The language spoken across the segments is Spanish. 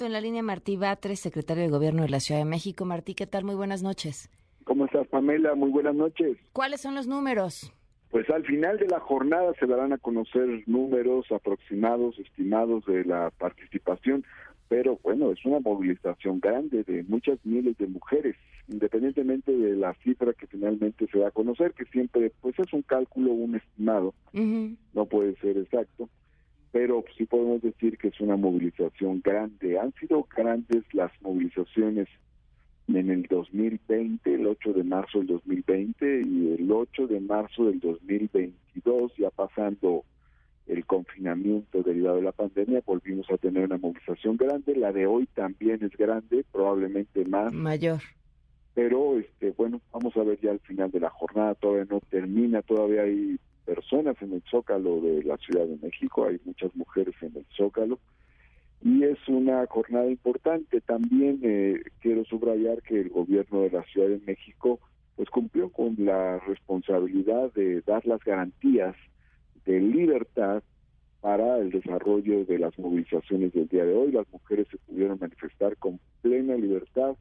En la línea Martí Batres, secretario de Gobierno de la Ciudad de México. Martí, ¿qué tal? Muy buenas noches. ¿Cómo estás, Pamela? Muy buenas noches. ¿Cuáles son los números? Pues al final de la jornada se darán a conocer números aproximados, estimados de la participación, pero bueno, es una movilización grande de muchas miles de mujeres, independientemente de la cifra que finalmente se da a conocer, que siempre pues es un cálculo, un estimado, no puede ser exacto pero sí podemos decir que es una movilización grande. Han sido grandes las movilizaciones en el 2020, el 8 de marzo del 2020 y el 8 de marzo del 2022, ya pasando el confinamiento derivado de la pandemia, volvimos a tener una movilización grande. La de hoy también es grande, probablemente más. Mayor. Pero, este, bueno, vamos a ver ya al final de la jornada, todavía no termina, todavía hay personas en el Zócalo de la Ciudad de México, hay muchas mujeres en el Zócalo y es una jornada importante. También eh, quiero subrayar que el gobierno de la Ciudad de México pues cumplió con la responsabilidad de dar las garantías de libertad para el desarrollo de las movilizaciones del día de hoy. Las mujeres se pudieron manifestar con plena libertad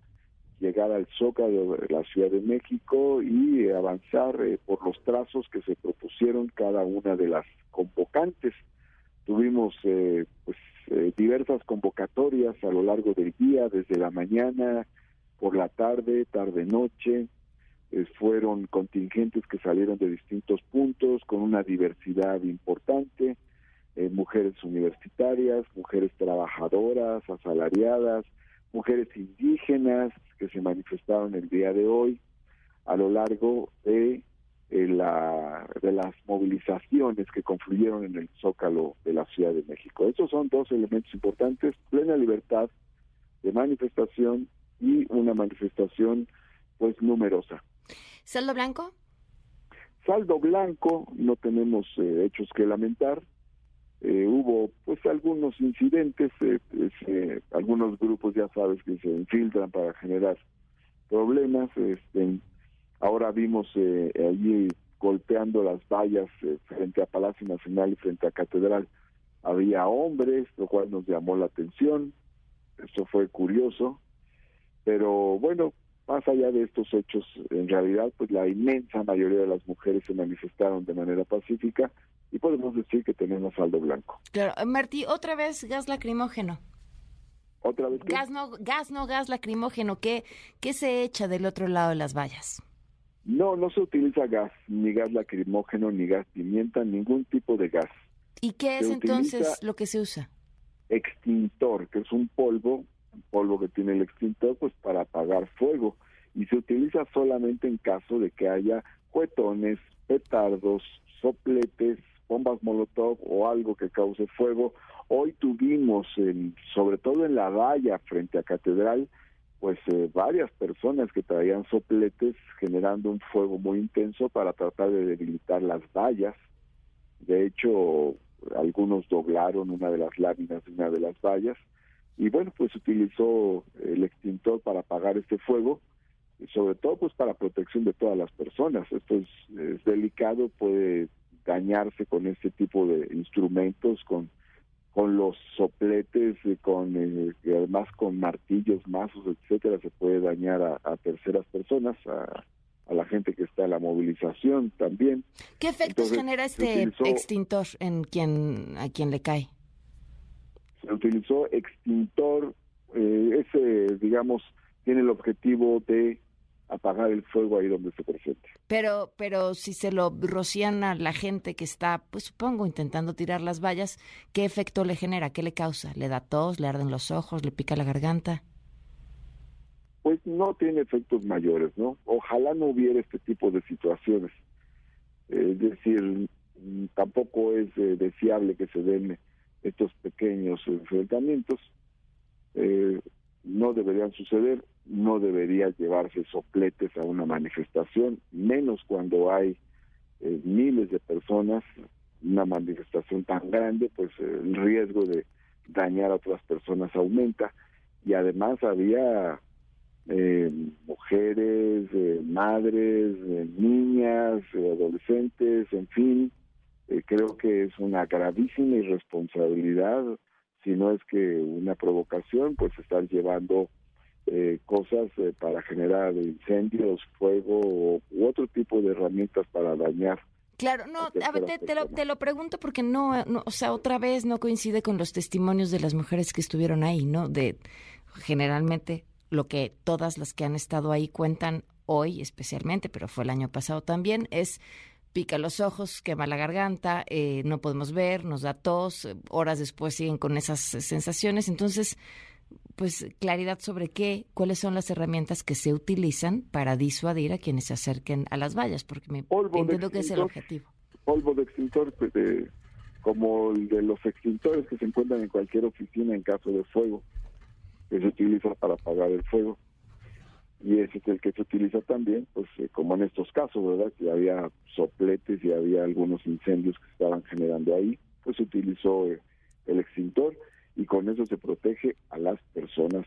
llegar al Zócalo de la Ciudad de México y avanzar eh, por los trazos que se propusieron cada una de las convocantes. Tuvimos eh, pues eh, diversas convocatorias a lo largo del día, desde la mañana, por la tarde, tarde noche. fueron contingentes que salieron de distintos puntos con una diversidad importante, mujeres universitarias, mujeres trabajadoras, asalariadas, mujeres indígenas que se manifestaron el día de hoy a lo largo de, eh, la, de las movilizaciones que confluyeron en el Zócalo de la Ciudad de México. Estos son dos elementos importantes, plena libertad de manifestación y una manifestación pues numerosa. ¿Saldo blanco? Saldo blanco, no tenemos eh, hechos que lamentar, eh, hubo pues algunos incidentes, eh, eh, algunos grupos ya sabes que se infiltran para generar problemas. Este, ahora vimos allí golpeando las vallas frente a Palacio Nacional y frente a Catedral. Había hombres, lo cual nos llamó la atención. Esto fue curioso. Pero bueno, más allá de estos hechos, en realidad, pues la inmensa mayoría de las mujeres se manifestaron de manera pacífica y podemos decir que tenemos saldo blanco. Claro, Martí, otra vez gas lacrimógeno. ¿Otra vez Gas no, gas no, gas lacrimógeno. ¿Qué, ¿Qué se echa del otro lado de las vallas? No, no se utiliza gas, ni gas lacrimógeno, ni gas pimienta, ningún tipo de gas. ¿Y qué es entonces lo que se usa? Extintor, que es un polvo, un polvo que tiene el extintor, pues para apagar fuego. Y se utiliza solamente en caso de que haya cuetones, petardos, sopletes, bombas molotov o algo que cause fuego. Hoy tuvimos, sobre todo en la valla frente a Catedral, pues eh, varias personas que traían sopletes generando un fuego muy intenso para tratar de debilitar las vallas. De hecho, algunos doblaron una de las láminas de una de las vallas y bueno, pues utilizó el extintor para apagar este fuego y sobre todo pues para protección de todas las personas. Esto es, es delicado, puede dañarse con este tipo de instrumentos, con con los sopletes, con eh, y además con martillos, mazos, etcétera, se puede dañar a, terceras personas, a, la gente que está en la movilización también. ¿Qué efectos genera este extintor en quien a quien le cae? Se utilizó extintor, eh, ese, digamos, tiene el objetivo de apagar el fuego ahí donde se presente. Pero, pero si se lo rocían a la gente que está, pues supongo, intentando tirar las vallas, ¿qué efecto le genera? ¿Qué le causa? ¿Le da tos? ¿Le arden los ojos? ¿Le pica la garganta? Pues no tiene efectos mayores, ¿no? Ojalá no hubiera este tipo de situaciones. es decir, tampoco es eh, deseable que se den estos pequeños enfrentamientos. Eh, no deberían suceder, no debería llevarse sopletes a una manifestación, menos cuando hay eh, miles de personas, una manifestación tan grande, pues eh, el riesgo de dañar a otras personas aumenta. Y además había eh, mujeres, madres, niñas, adolescentes, en fin, creo que es una gravísima irresponsabilidad. Si no es que una provocación, pues están llevando eh, cosas eh, para generar incendios, fuego u otro tipo de herramientas para dañar. Claro, no, a ver, te, lo, te, lo, pregunto porque no, no, o sea, otra vez no coincide con los testimonios de las mujeres que estuvieron ahí, ¿no? De generalmente lo que todas las que han estado ahí cuentan hoy especialmente, pero fue el año pasado también, es pica los ojos, quema la garganta, eh, no podemos ver, nos da tos, horas después siguen con esas sensaciones. Entonces, pues claridad sobre qué, cuáles son las herramientas que se utilizan para disuadir a quienes se acerquen a las vallas, porque me entiendo que es el objetivo. Polvo de extintor, pues, como el de los extintores que se encuentran en cualquier oficina en caso de fuego, que se utiliza para apagar el fuego y ese es el que se utiliza también, pues eh, como en estos casos, ¿verdad? Que había sopletes y había algunos incendios que se estaban generando ahí, pues se utilizó eh, el extintor y con eso se protege a las personas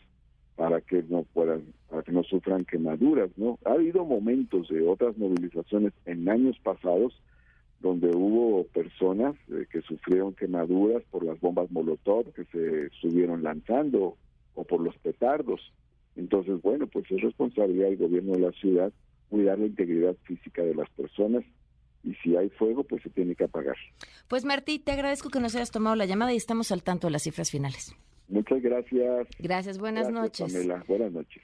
para que no puedan, para que no sufran quemaduras, ¿no? Ha habido momentos de otras movilizaciones en años pasados donde hubo personas eh, que sufrieron quemaduras por las bombas Molotov que se estuvieron lanzando o por los petardos entonces, bueno, pues es responsabilidad del gobierno de la ciudad cuidar la integridad física de las personas y si hay fuego, pues se tiene que apagar. Pues Martí, te agradezco que nos hayas tomado la llamada y estamos al tanto de las cifras finales. Muchas gracias. Gracias, buenas noches. Buenas noches.